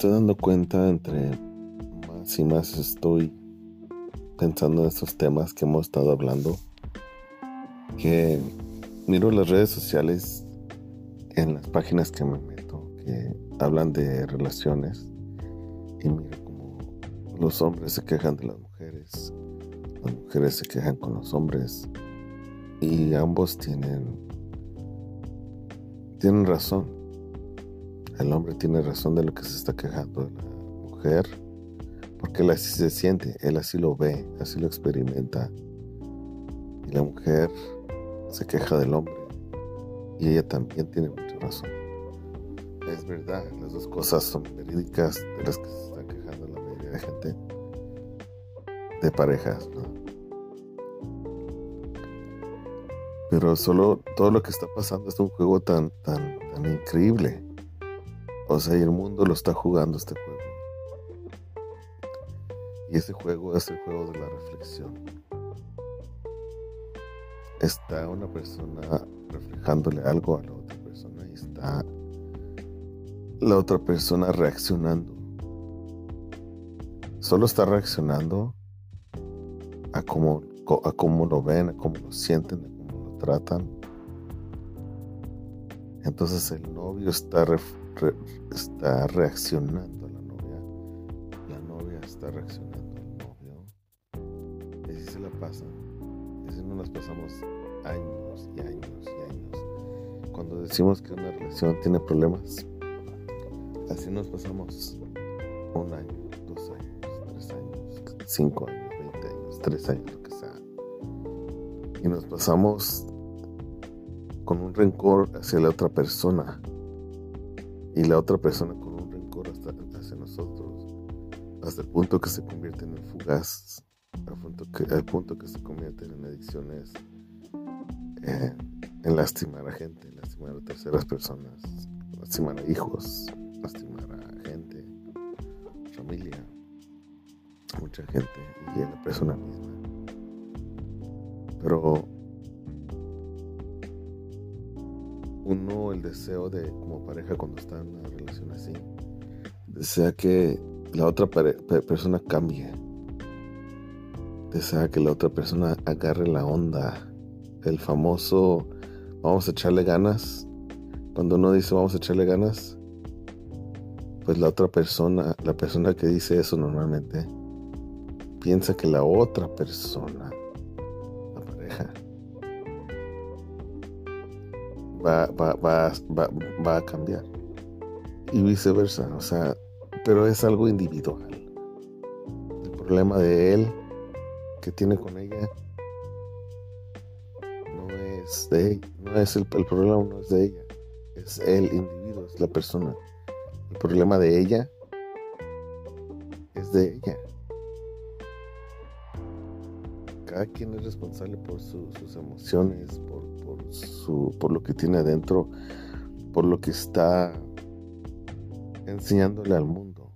estoy dando cuenta entre más y más estoy pensando en estos temas que hemos estado hablando, que miro las redes sociales en las páginas que me meto, que hablan de relaciones, y miro como los hombres se quejan de las mujeres, las mujeres se quejan con los hombres, y ambos tienen, tienen razón. El hombre tiene razón de lo que se está quejando la mujer porque él así se siente, él así lo ve, así lo experimenta. Y la mujer se queja del hombre y ella también tiene mucha razón. Es verdad, las dos cosas son verídicas de las que se están quejando la mayoría de gente de parejas, Pero solo todo lo que está pasando es un juego tan, tan, tan increíble. O sea, y el mundo lo está jugando este juego. Y ese juego es el juego de la reflexión. Está una persona reflejándole algo a la otra persona y está la otra persona reaccionando. Solo está reaccionando a cómo, a cómo lo ven, a cómo lo sienten, a cómo lo tratan. Entonces el novio está, está reaccionando a la novia. La novia está reaccionando pasa. Así no nos pasamos años y años y años. Cuando decimos que una relación tiene problemas, así nos pasamos un año, dos años, tres años, cinco años, veinte años, tres años, lo que sea. Y nos pasamos con un rencor hacia la otra persona y la otra persona con un rencor hasta, hacia nosotros, hasta el punto que se convierte en fugaz al punto que, al punto que se convierten en adicciones, eh, en lastimar a gente, lastimar a terceras personas, lastimar a hijos, lastimar a gente, familia, mucha gente y a la persona misma. Pero uno, el deseo de, como pareja, cuando está en una relación así, desea que la otra persona cambie desea que la otra persona agarre la onda. El famoso vamos a echarle ganas. Cuando uno dice vamos a echarle ganas, pues la otra persona, la persona que dice eso normalmente, piensa que la otra persona, va, va, va, va a cambiar. Y viceversa, o sea, pero es algo individual. El problema de él que tiene con ella no es de ella, no es el, problema no es de ella, es el individuo, es la persona. El problema de ella es de ella. Cada quien es responsable por sus emociones, por, por lo que tiene adentro, por lo que está enseñándole al mundo.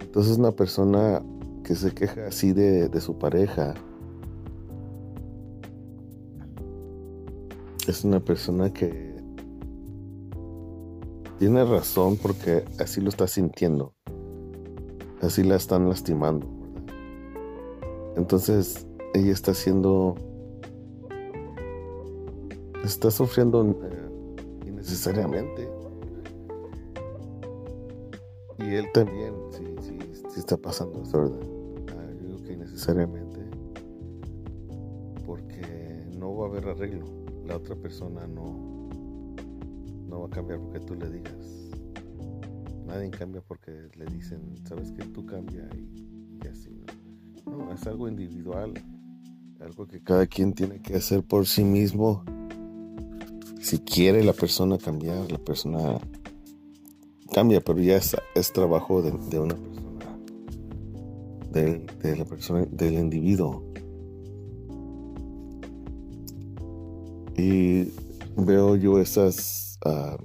Entonces una persona que se queja así de, su pareja es una persona que tiene razón porque así lo está sintiendo. Así la están lastimando. Entonces ella está haciendo... Está sufriendo eh, innecesariamente. Y él también, sí, sí, sí está pasando eso, ¿verdad? necesariamente porque no va a haber arreglo. La otra persona no, no va a cambiar porque tú le digas. Nadie cambia porque le dicen, sabes que tú cambia y, así. no, es algo individual, algo que cada quien tiene que hacer por sí mismo. Si quiere la persona cambiar, la persona cambia, pero ya es, trabajo de, una persona de, la persona, del individuo. Y veo yo esas, ah,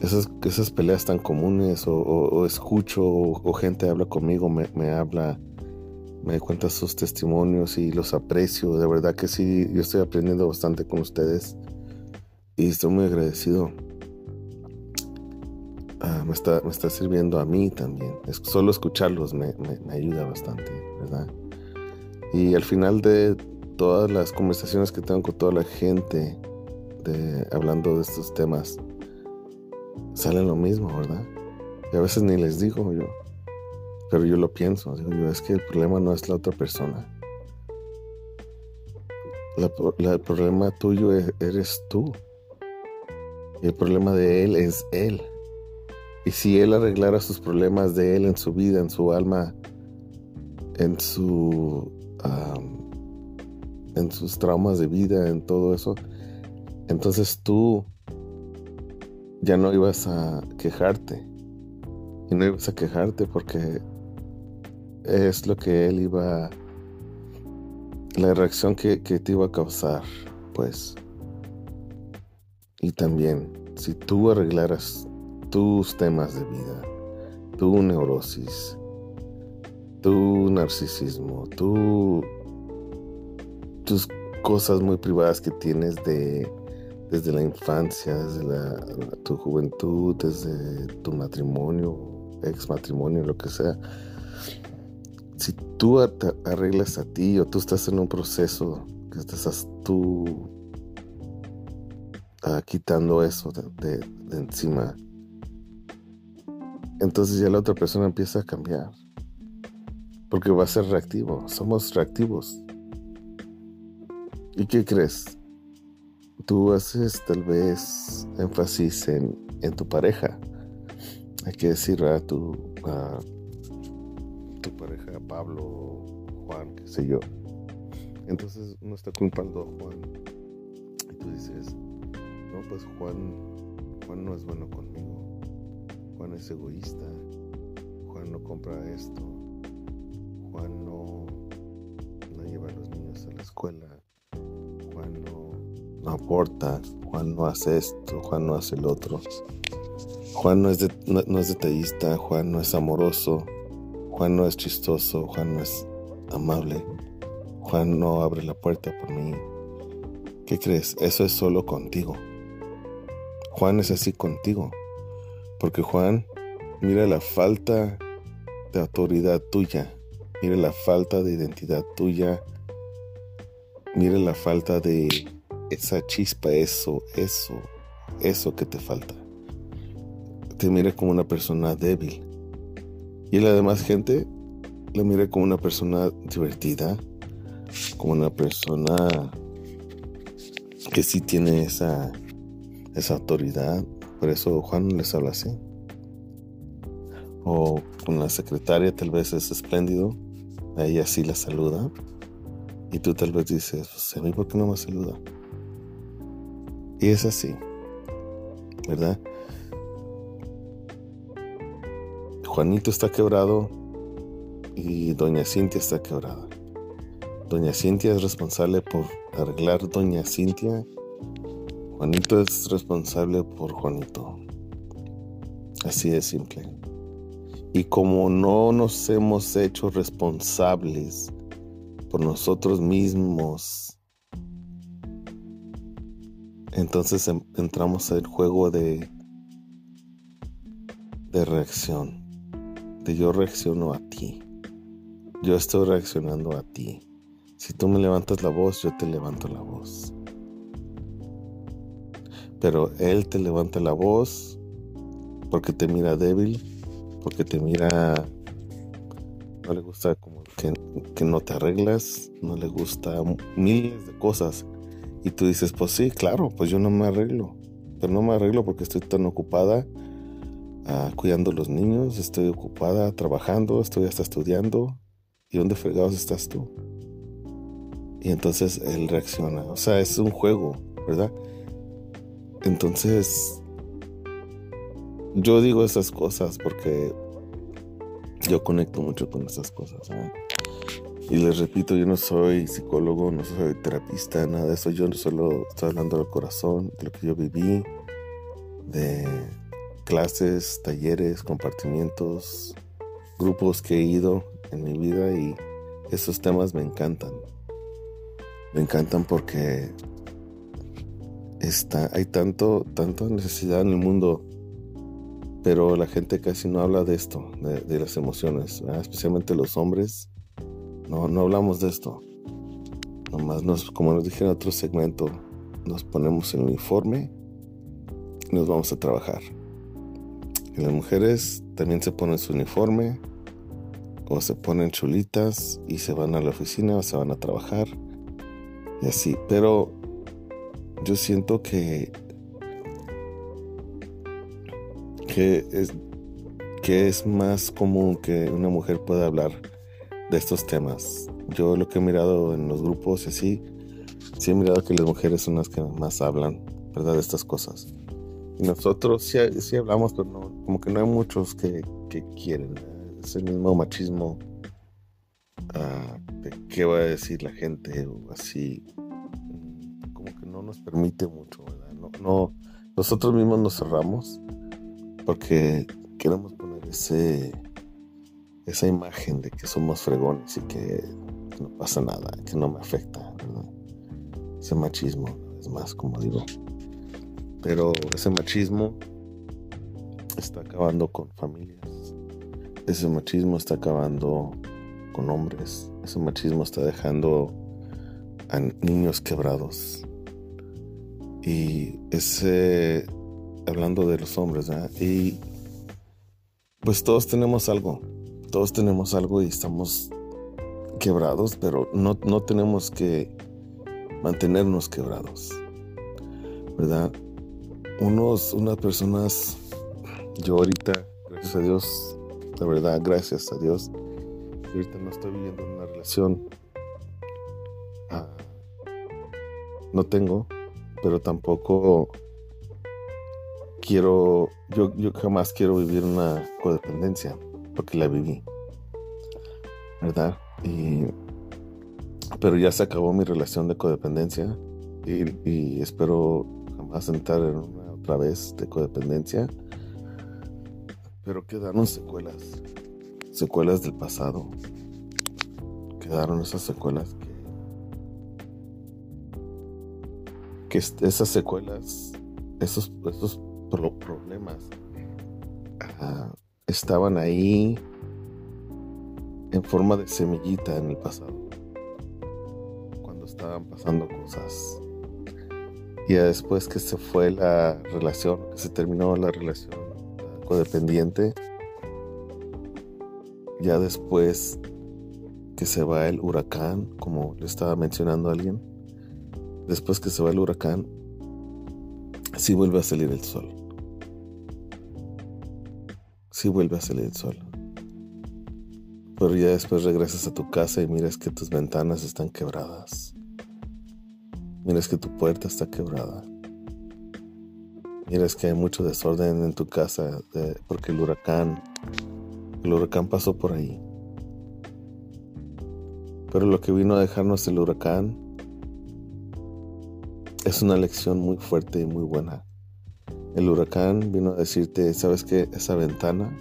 esas, esas peleas tan comunes o, escucho o, gente habla conmigo, me, me, habla, me cuenta sus testimonios y los aprecio. De verdad que sí, yo estoy aprendiendo bastante con ustedes y estoy muy agradecido. Ah, me, está, me está sirviendo a mí también. Solo escucharlos me, me, ayuda bastante, ¿verdad? Y al final de todas las conversaciones que tengo con toda la gente de, hablando de estos temas, sale lo mismo, ¿verdad? Y a veces ni les digo yo, pero yo lo pienso, digo es que el problema no es la otra persona. el problema tuyo eres tú. Y el problema de él es él. Y si él arreglara sus problemas de él en su vida, en su alma, en su en sus traumas de vida, en todo eso, entonces tú ya no ibas a quejarte. Y no ibas a quejarte porque es lo que él iba, la reacción que, que te iba a causar, pues. Y también, si tú arreglaras tus temas de vida, tu neurosis, tu narcisismo, tu, tus cosas muy privadas que tienes de, desde la infancia, desde tu juventud, desde tu matrimonio, ex matrimonio, lo que sea. Si tú arreglas a ti o tú estás en un proceso que estás tú quitando eso de, encima, entonces ya la otra persona empieza a cambiar. Porque va a ser reactivo. Somos reactivos. ¿Y qué crees? Tú haces tal vez énfasis en, tu pareja. Hay que decir a tu, a tu pareja, Pablo, Juan, qué sé yo. Entonces uno está culpando a Juan. Y tú dices, no, pues Juan, Juan no es bueno conmigo. Juan es egoísta. Juan no compra esto. Juan no, no lleva a los niños a la escuela. Juan no, aporta. Juan no hace esto. Juan no hace el otro. Juan no es, no es detallista. Juan no es amoroso. Juan no es chistoso. Juan no es amable. Juan no abre la puerta por mí. ¿Qué crees? Eso es solo contigo. Juan es así contigo. Porque Juan, mira la falta de autoridad tuya. Mira la falta de identidad tuya. Mira la falta de esa chispa, eso, eso, eso que te falta. Te mira como una persona débil. Y la demás gente la mira como una persona divertida, como una persona que sí tiene esa esa autoridad. Por eso Juan les habla así. O con la secretaria tal vez es espléndido. A ella sí la saluda. Y tú tal vez dices, pues, a mí por qué no me saluda. Y es así. ¿Verdad? Juanito está quebrado y doña Cintia está quebrada. Doña Cintia es responsable por arreglar doña Cintia Juanito es responsable por Juanito. Así de simple. Y como no nos hemos hecho responsables por nosotros mismos, entonces entramos al juego de, de reacción. Yo reacciono a ti. Yo estoy reaccionando a ti. Si tú me levantas la voz, yo te levanto la voz pero Él te levanta la voz porque te mira débil, porque te mira, no le gusta como que, no te arreglas, no le gusta miles de cosas. Y tú dices, pues sí, claro, pues yo no me arreglo, pero no me arreglo porque estoy tan ocupada ah, cuidando a los niños, estoy ocupada trabajando, estoy hasta estudiando. ¿Y dónde fregados estás tú? Y entonces él reacciona. O sea, es un juego, ¿verdad? Entonces, yo digo esas cosas porque yo conecto mucho con esas cosas. Y les repito, yo no soy psicólogo, no soy terapista, nada de eso. Yo solo estoy hablando del corazón, de lo que yo viví, de clases, talleres, compartimientos, grupos que he ido en mi vida y esos temas me encantan. Me encantan porque hay tanto, tanta necesidad en el mundo pero la gente casi no habla de esto, de, las emociones, especialmente los hombres. No, no hablamos de esto. Nomás nos, como nos dije en otro segmento, nos ponemos el uniforme y nos vamos a trabajar. Las mujeres también se ponen su uniforme o se ponen chulitas y se van a la oficina o se van a trabajar y así. Pero yo siento que que es, que es más común que una mujer pueda hablar de estos temas. Yo lo que he mirado en los grupos y así, sí he mirado que las mujeres son las que más hablan, ¿verdad? De estas cosas. Nosotros sí, hablamos, pero no, como que no hay muchos que, que quieren. Es el mismo machismo ah, de qué va a decir la gente o así. Como que no nos permite mucho, ¿verdad? No, no, nosotros mismos nos cerramos porque queremos poner ese esa imagen de que somos fregones y que, no pasa nada, que no me afecta, ¿verdad? Ese machismo, es más, como digo. Pero ese machismo está acabando con familias. Ese machismo está acabando con hombres. Ese machismo está dejando a niños quebrados. Y ese hablando de los hombres, Y pues todos tenemos algo, todos tenemos algo y estamos quebrados, pero no, no tenemos que mantenernos quebrados, ¿verdad? Unos, unas personas, yo ahorita, gracias a Dios, la verdad, gracias a Dios, ahorita no estoy viviendo una relación, ah, no tengo, pero tampoco quiero, yo, yo jamás quiero vivir una codependencia, porque la viví, ¿verdad? Y, pero ya se acabó mi relación de codependencia y, espero jamás entrar en una otra vez de codependencia. Pero quedaron secuelas, secuelas del pasado. Quedaron esas secuelas que, que esas secuelas, esos, esos problemas estaban ahí en forma de semillita en el pasado, cuando estaban pasando cosas. Y después que se fue la relación, que se terminó la relación codependiente, ya después que se va el huracán, como le estaba mencionando alguien, después que se va el huracán, sí vuelve a salir el sol si vuelve a salir el sol. Pero ya después regresas a tu casa y miras que tus ventanas están quebradas. Miras que tu puerta está quebrada. Miras que hay mucho desorden en tu casa porque el huracán, el huracán pasó por ahí. Pero lo que vino a dejarnos el huracán es una lección muy fuerte y muy buena el huracán vino a decirte, ¿sabes qué? Esa ventana,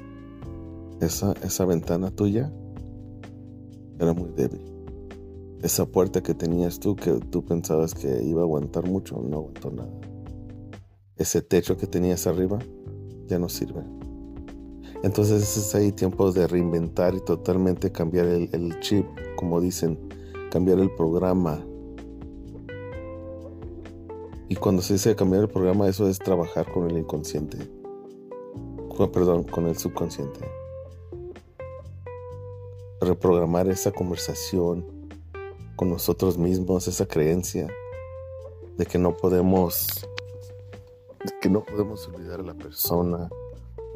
esa, esa ventana tuya era muy débil. Esa puerta que tenías tú, que tú pensabas que iba a aguantar mucho, no aguantó nada. Ese techo que tenías arriba ya no sirve. Entonces es ahí tiempo de reinventar y totalmente cambiar el, chip, como dicen, cambiar el programa, y cuando se dice cambiar el programa, eso es trabajar con el inconsciente. perdón, con el subconsciente. Reprogramar esa conversación con nosotros mismos, esa creencia de que no podemos, de que no podemos olvidar a la persona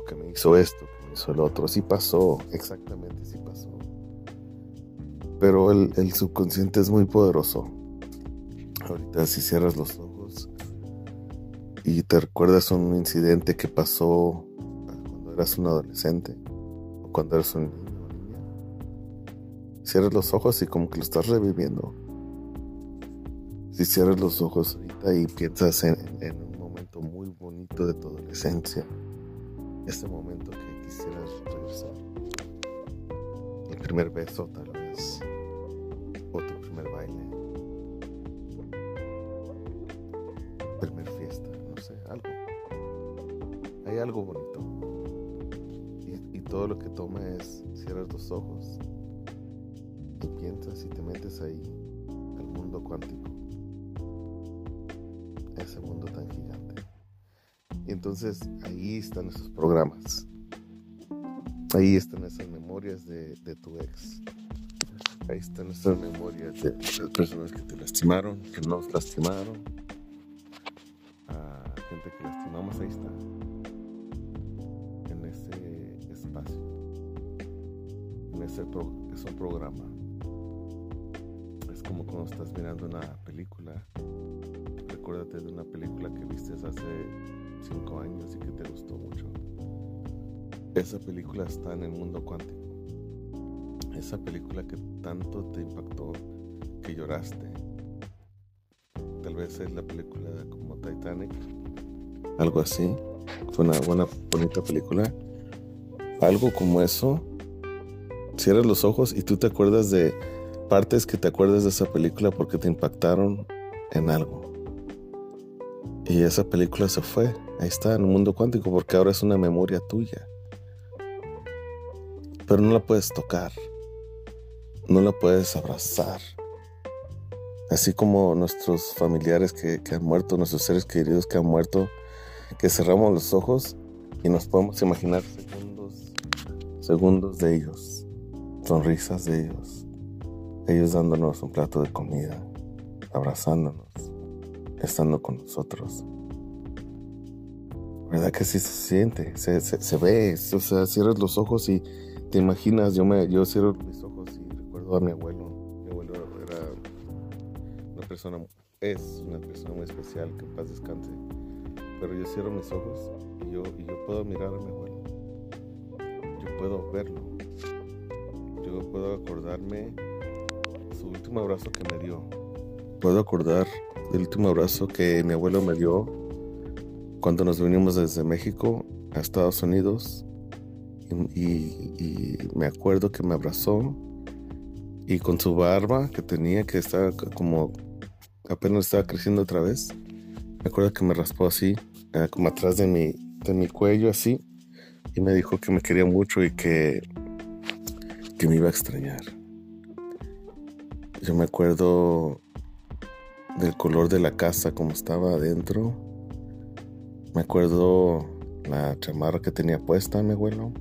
que me hizo esto, que me hizo el otro. Sí pasó, exactamente, sí pasó. Pero el, el subconsciente es muy poderoso. Ahorita si cierras los ojos y te recuerdas un incidente que pasó cuando eras un adolescente o cuando eras un niño cierras los ojos y como que lo estás reviviendo. Si cierras los ojos ahorita y piensas en, un momento muy bonito de tu adolescencia, ese momento que quisieras regresar, el primer beso tal vez, o tu primer baile, primer algo. Hay algo bonito. todo lo que toma es cierras los ojos y y te metes ahí al mundo cuántico. Ese mundo tan gigante. Y entonces ahí están esos programas. Ahí están esas memorias de, de tu ex. Ahí están esas memorias de las personas que te lastimaron, que nos lastimaron. A gente que lastimamos, ahí está. En ese espacio. En ese es un programa. Estás mirando una película. Recuérdate de una película que viste hace cinco años y que te gustó mucho. Esa película está en el mundo cuántico esa película que tanto te impactó que lloraste. Tal vez es la película como Titanic, algo así. Fue una buena, bonita película. Algo como eso. Cierras los ojos y tú te acuerdas de partes que te acuerdas de esa película porque te impactaron en algo. Y esa película se fue. Ahí está, en un mundo cuántico, porque ahora es una memoria tuya. Pero no la puedes tocar no la puedes abrazar. Así como nuestros familiares que, han muerto, nuestros seres queridos que han muerto, que cerramos los ojos y nos podemos imaginar segundos, segundos de ellos, sonrisas de ellos, ellos dándonos un plato de comida, abrazándonos, estando con nosotros. ¿Verdad que sí se siente? Se, se, ve, o sea, cierras los ojos y te imaginas, yo, me, yo cierro mis ojos a mi abuelo. Mi abuelo era una persona, es una persona muy especial, que paz descanse. Pero yo cierro mis ojos y yo, y yo puedo mirar a mi abuelo. Yo puedo verlo. Yo puedo acordarme último abrazo que me dio. Puedo acordar del último abrazo que mi abuelo me dio cuando nos vinimos desde México a Estados Unidos. Y, y, me acuerdo que me abrazó y con su barba que tenía, que estaba como apenas estaba creciendo otra vez. Me acuerdo que me raspó así, eh, como atrás de mi, de mi cuello, así, y me dijo que me quería mucho y que, que me iba a extrañar. Yo me acuerdo del color de la casa como estaba adentro. Me acuerdo la chamarra que tenía puesta mi abuelo.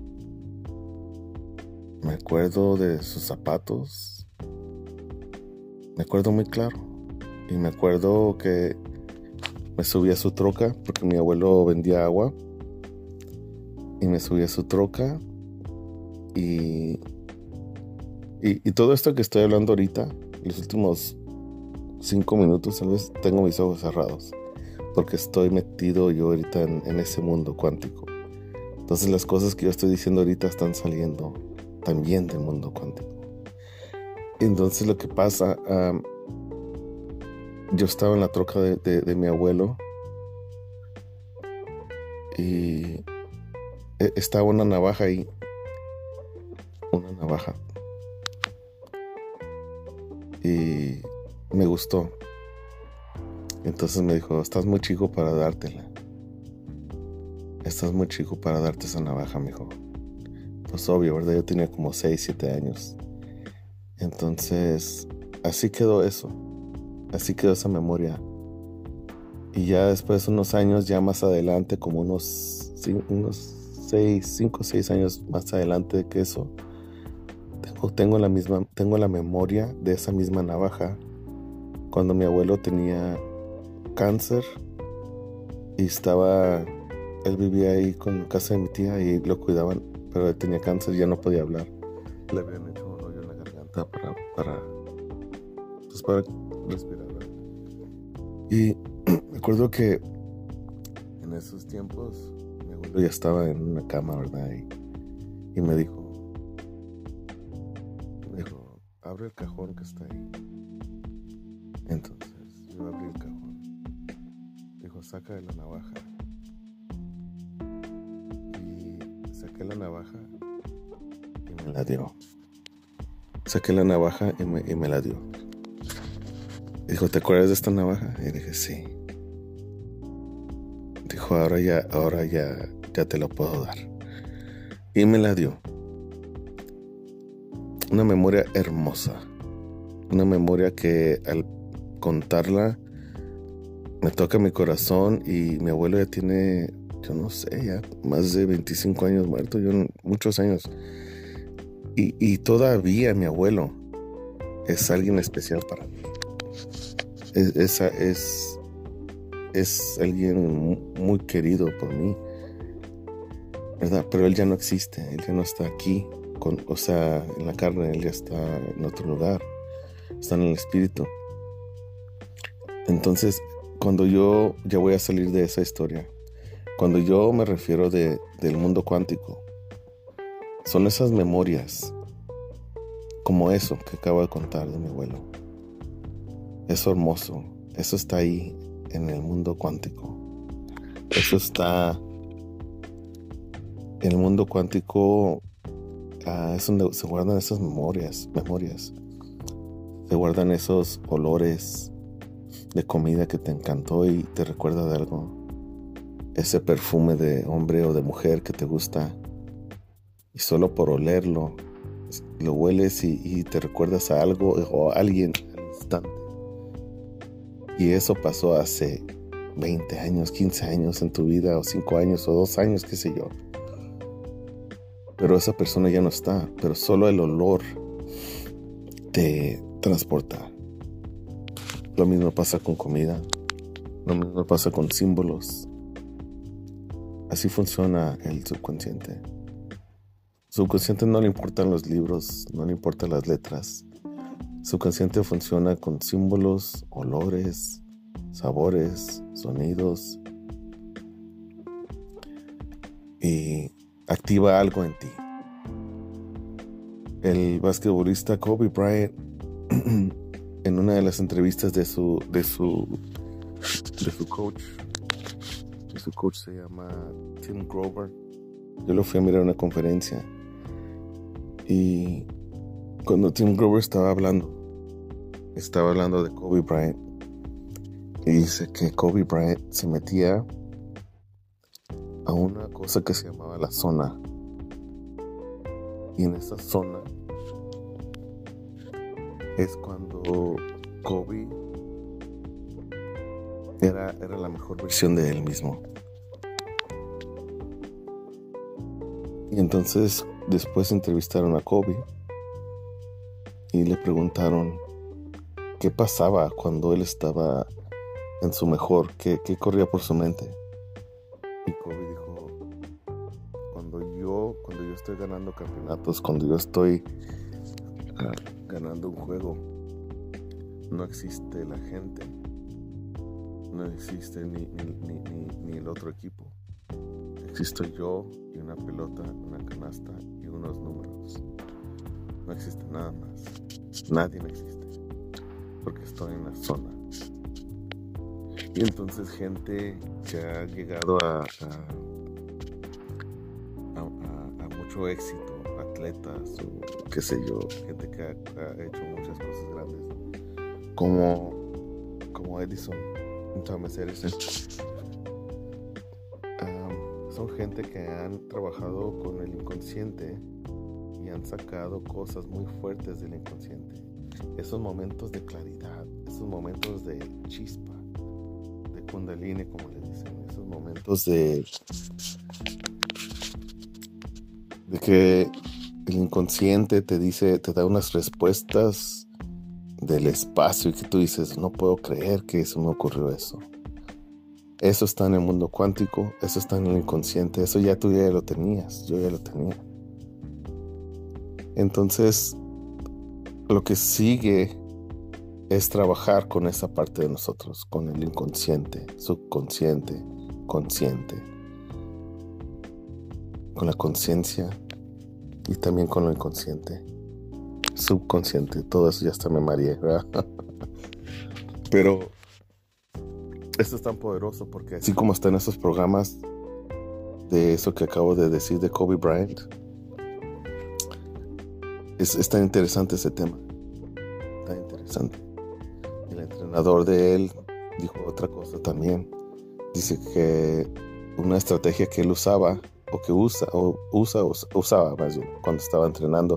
Me acuerdo de sus zapatos, me acuerdo muy claro. Y me acuerdo que me subí a su troca porque mi abuelo vendía agua. Y me subí a su troca. Y, y, todo esto que estoy hablando ahorita, los últimos cinco minutos, tal vez tengo mis ojos cerrados. Porque estoy metido yo ahorita en, ese mundo cuántico. Entonces las cosas que yo estoy diciendo ahorita están saliendo también del mundo cuántico. Entonces lo que pasa, yo estaba en la troca de, mi abuelo y e, estaba una navaja ahí, una navaja. Y me gustó. Entonces me dijo, estás muy chico para dártela. Estás muy chico para darte esa navaja, me dijo. Pues obvio, ¿verdad? Yo tenía como 6, 7 años. Entonces, así quedó eso. Así quedó esa memoria. Y ya después, unos años, ya más adelante, como unos, unos seis, cinco o seis años más adelante de que eso, tengo, tengo, la misma, tengo la memoria de esa misma navaja cuando mi abuelo tenía cáncer y estaba, él vivía ahí con casa de mi tía y lo cuidaban, pero él tenía cáncer y ya no podía hablar. Le habían hecho para, para, pues para respirar. Y me acuerdo que en esos tiempos mi abuelo ya estaba en una cama, ¿verdad? Y, me dijo, abre el cajón que está ahí. Entonces yo abrí el cajón. Dijo, saca de la navaja. Y saqué la navaja y me la dio. Saqué la navaja y me, la dio. Dijo, ¿te acuerdas de esta navaja? Y dije, sí. Dijo, ahora ya, ahora ya, ya te lo puedo dar. Y me la dio. Una memoria hermosa. Una memoria que al contarla me toca mi corazón y mi abuelo ya tiene, yo no sé, ya más de 25 años muerto, yo muchos años. Y, y todavía mi abuelo es alguien especial para mí. Es, esa es, es alguien muy querido por mí. ¿Verdad? Pero él ya no existe, él ya no está aquí, con, o sea, en la carne, él ya está en otro lugar, está en el espíritu. Entonces, cuando yo ya voy a salir de esa historia, cuando yo me refiero de, del mundo cuántico, son esas memorias como eso que acabo de contar de mi abuelo. Eso hermoso, eso está ahí en el mundo cuántico. Eso está en el mundo cuántico, ah, es donde se guardan esas memorias, memorias. Se guardan esos olores de comida que te encantó y te recuerda de algo. Ese perfume de hombre o de mujer que te gusta. Y solo por olerlo lo hueles y, te recuerdas a algo o a alguien al instante. Y eso pasó hace 20 años, 15 años en tu vida, o 5 años, o 2 años, qué sé yo. Pero esa persona ya no está, pero solo el olor te transporta. Lo mismo pasa con comida, lo mismo pasa con símbolos. Así funciona el subconsciente subconsciente no le importan los libros, no le importan las letras. Subconsciente funciona con símbolos, olores, sabores, sonidos y activa algo en ti. El basquetbolista Kobe Bryant en una de las entrevistas de su de su de su coach su coach se llama Tim Grover yo lo fui a mirar una conferencia y cuando Tim Grover estaba hablando, estaba hablando de Kobe Bryant. Y dice que Kobe Bryant se metía a una cosa que se llamaba la zona. Y en esa zona es cuando Kobe era, era la mejor versión de él mismo. Y entonces Después entrevistaron a Kobe y le preguntaron qué pasaba cuando él estaba en su mejor, qué, corría por su mente. Y Kobe dijo, cuando yo, cuando yo estoy ganando campeonatos, cuando yo estoy ah, ganando un juego, no existe la gente, no existe ni, ni el otro equipo. Existo yo y una pelota, una canasta unos números. No existe nada más. Nadie no existe. Porque estoy en la zona. Y entonces gente que ha llegado a, a, mucho éxito, atletas qué sé yo, gente que ha, hecho muchas cosas grandes, como, como Edison, Thomas Edison son gente que han trabajado con el inconsciente y han sacado cosas muy fuertes del inconsciente. Esos momentos de claridad, esos momentos de chispa, kundalini, como le dicen, esos momentos de, de que el inconsciente te dice, te da unas respuestas del espacio y que tú dices, no puedo creer que eso me ocurrió eso. Eso está en el mundo cuántico, eso está en el inconsciente, eso ya tú ya lo tenías, yo ya lo tenía. Entonces, lo que sigue es trabajar con esa parte de nosotros, con el inconsciente, subconsciente, consciente, con la conciencia y también con lo inconsciente, subconsciente, todo eso ya está me mareé, Pero esto es tan poderoso porque así como está en esos programas de eso que acabo de decir de Kobe Bryant, es, tan interesante ese tema. Tan interesante. El entrenador de él dijo otra cosa también. Dice que una estrategia que él usaba o que usa, o usa, usaba más bien, cuando estaba entrenando.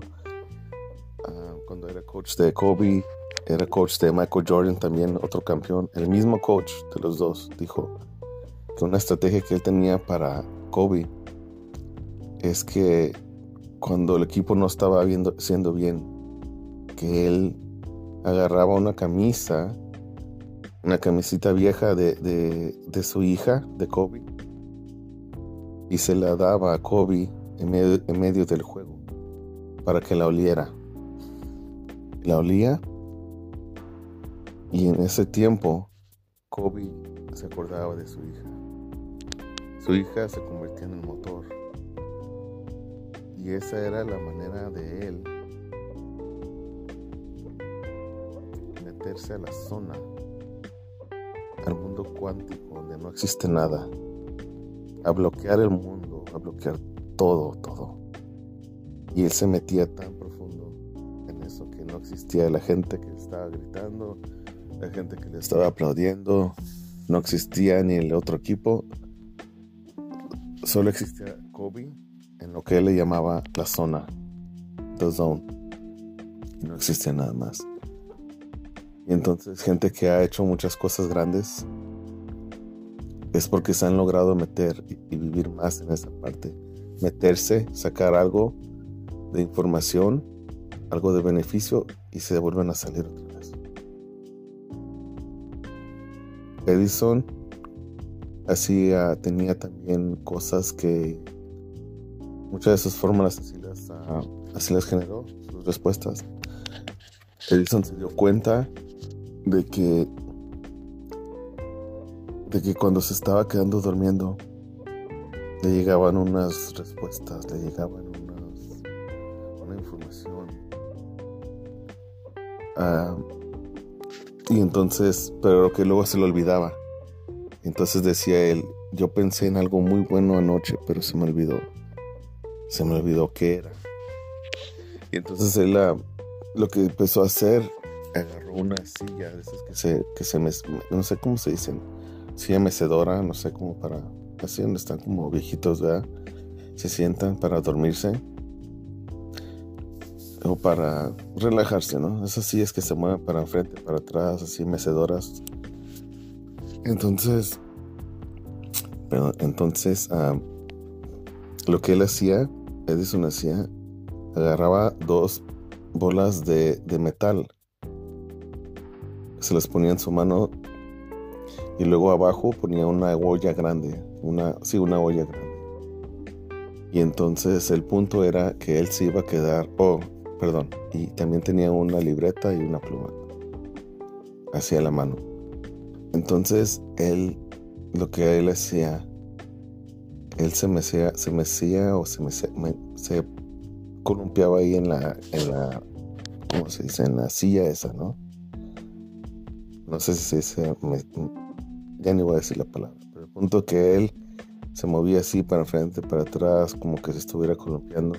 Ah, cuando era coach de Kobe, era coach de Michael Jordan también, otro campeón. El mismo coach de los dos dijo que una estrategia que él tenía para Kobe es que cuando el equipo no estaba viendo, siendo bien, que él agarraba una camisa, una camisita vieja de, de su hija, de Kobe, y se la daba a Kobe en medio, del juego para que la oliera. La olía y en ese tiempo Kobe se acordaba de su hija. Su hija se convirtió en el motor. Y esa era la manera de él meterse a la zona, al mundo cuántico donde no existe nada a bloquear el mundo, a bloquear todo, todo. Y él se metía tan profundo en eso que no existía la gente que estaba gritando, la gente que le estaba aplaudiendo, no existía ni el otro equipo, solo existía Kobe en lo que él le llamaba la zona, the zone, no existía nada más. Entonces gente que ha hecho muchas cosas grandes es porque se han logrado meter y, vivir más en esa parte. Meterse, sacar algo de información, algo de beneficio y se vuelven a salir otra vez. Edison hacía, tenía también cosas que muchas de sus fórmulas así las, ah, así las generó, sus respuestas. Edison se dio cuenta de que de que cuando se estaba quedando durmiendo, le llegaban unas respuestas, le llegaban unas, una información. Ah, y entonces, pero que luego se le olvidaba. Entonces decía él, yo pensé en algo muy bueno anoche, pero se me olvidó. Se me olvidó qué era. Y entonces él ah, lo que empezó a hacer, agarró una silla de esas que se, que se me, no sé cómo se dicen, silla mecedora, no sé, cómo para, así donde están como viejitos, ¿verdad? Se sientan para dormirse o para relajarse, ¿no? Esas sillas que se mueven para enfrente, para atrás, así mecedoras. Entonces, entonces, ah, lo que él hacía, Edison hacía, agarraba dos bolas de, de metal, se las ponía en su mano y luego abajo ponía una olla grande, una, sí, una olla grande. Y entonces el punto era que él se iba a quedar, oh, perdón, y también tenía una libreta y una pluma hacia la mano. Entonces él, lo que él hacía, él se mecía, se mecía o se, se columpiaba ahí en la, en la, ¿cómo se dice? En la silla esa, ¿no? No sé si se ya ni voy a decir la palabra, pero el punto que él se movía así para frente, para atrás, como que se estuviera columpiando,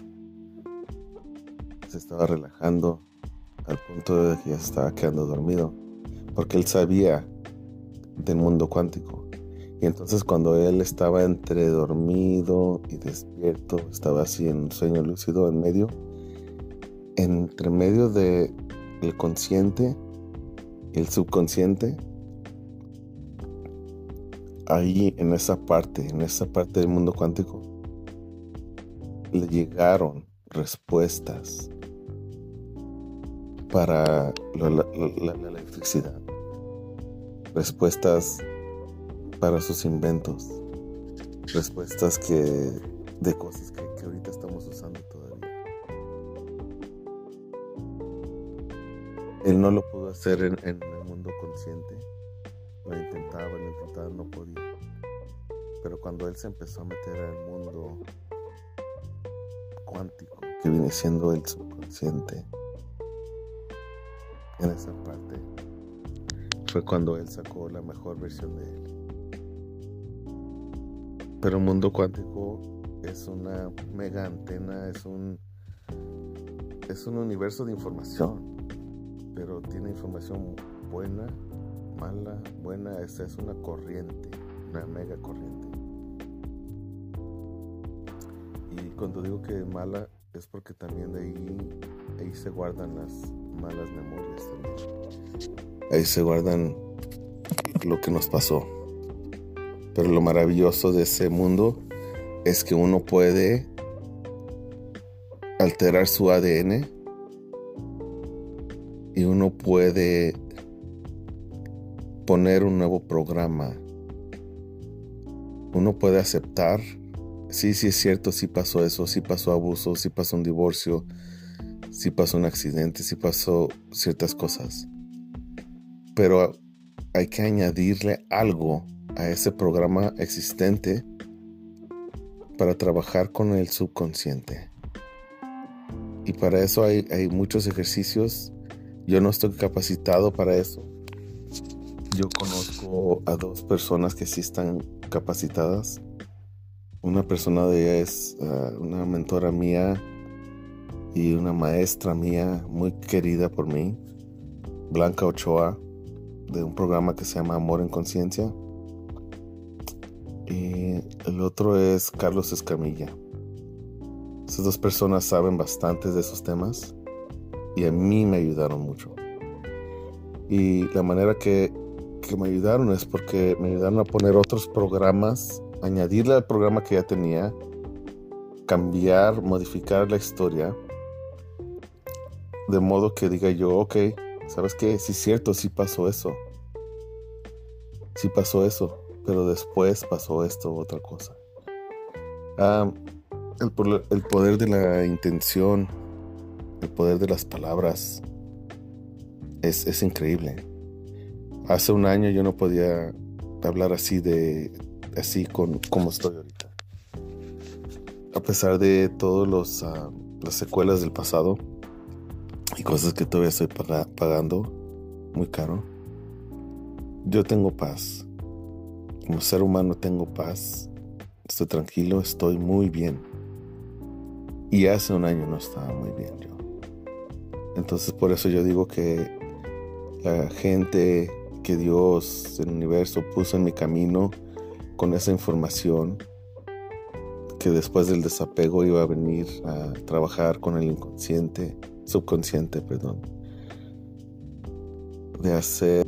se estaba relajando al punto de que ya estaba quedando dormido, porque él sabía del mundo cuántico. Y entonces cuando él estaba entre dormido y despierto, estaba así en un sueño lúcido en medio, entre medio de el consciente el subconsciente, ahí en esa parte, en esa parte del mundo cuántico, le llegaron respuestas para la, electricidad, respuestas para sus inventos, respuestas que de cosas que, ahorita estamos usando Él no lo pudo hacer en el mundo consciente lo intentaba, lo intentaba, no podía. Pero cuando él se empezó a meter al mundo cuántico, que viene siendo el subconsciente, en esa parte, fue cuando él sacó la mejor versión de él. Pero el mundo cuántico es una mega antena, es un es un universo de información, pero tiene información buena mala, buena, esa es una corriente, una mega corriente. cuando digo que mala es porque también de ahí, ahí se guardan las malas memorias también. Ahí se guardan lo que nos pasó. Pero lo maravilloso de ese mundo es que uno puede alterar su ADN y uno puede poner un nuevo programa. Uno puede aceptar, sí, sí es cierto, sí pasó eso, sí pasó abuso, sí pasó un divorcio, sí pasó un accidente, sí pasó ciertas cosas. Pero hay que añadirle algo a ese programa existente para trabajar con el subconsciente. Y para eso hay, hay muchos ejercicios. Yo no estoy capacitado para eso. Yo conozco a dos personas que sí están capacitadas. Una persona de ellas es ah, una mentora mía y una maestra mía muy querida por mí, Blanca Ochoa, de un programa que se llama Amor en Conciencia. Y el otro es Carlos Escamilla. Esas dos personas saben bastante de esos temas y a mí me ayudaron mucho. Y la manera que, que me ayudaron es porque me ayudaron a poner otros programas, añadirle al programa que ya tenía, cambiar, modificar la historia, de modo que diga yo, ok, ¿sabes qué? Sí es cierto, sí pasó eso. Sí pasó eso, pero después pasó esto, otra cosa. Ah, el, el poder de la intención, el poder de las palabras, es, increíble. Hace un año yo no podía hablar así de así con como estoy ahorita. A pesar de todas uh, las secuelas del pasado y cosas que todavía estoy pagando muy caro, yo tengo paz. Como ser humano tengo paz. Estoy tranquilo, estoy muy bien. Y hace un año no estaba muy bien yo. Entonces por eso yo digo que la gente que Dios, el universo puso en mi camino con esa información, que después del desapego iba a venir a trabajar con el inconsciente, subconsciente, perdón, de hacer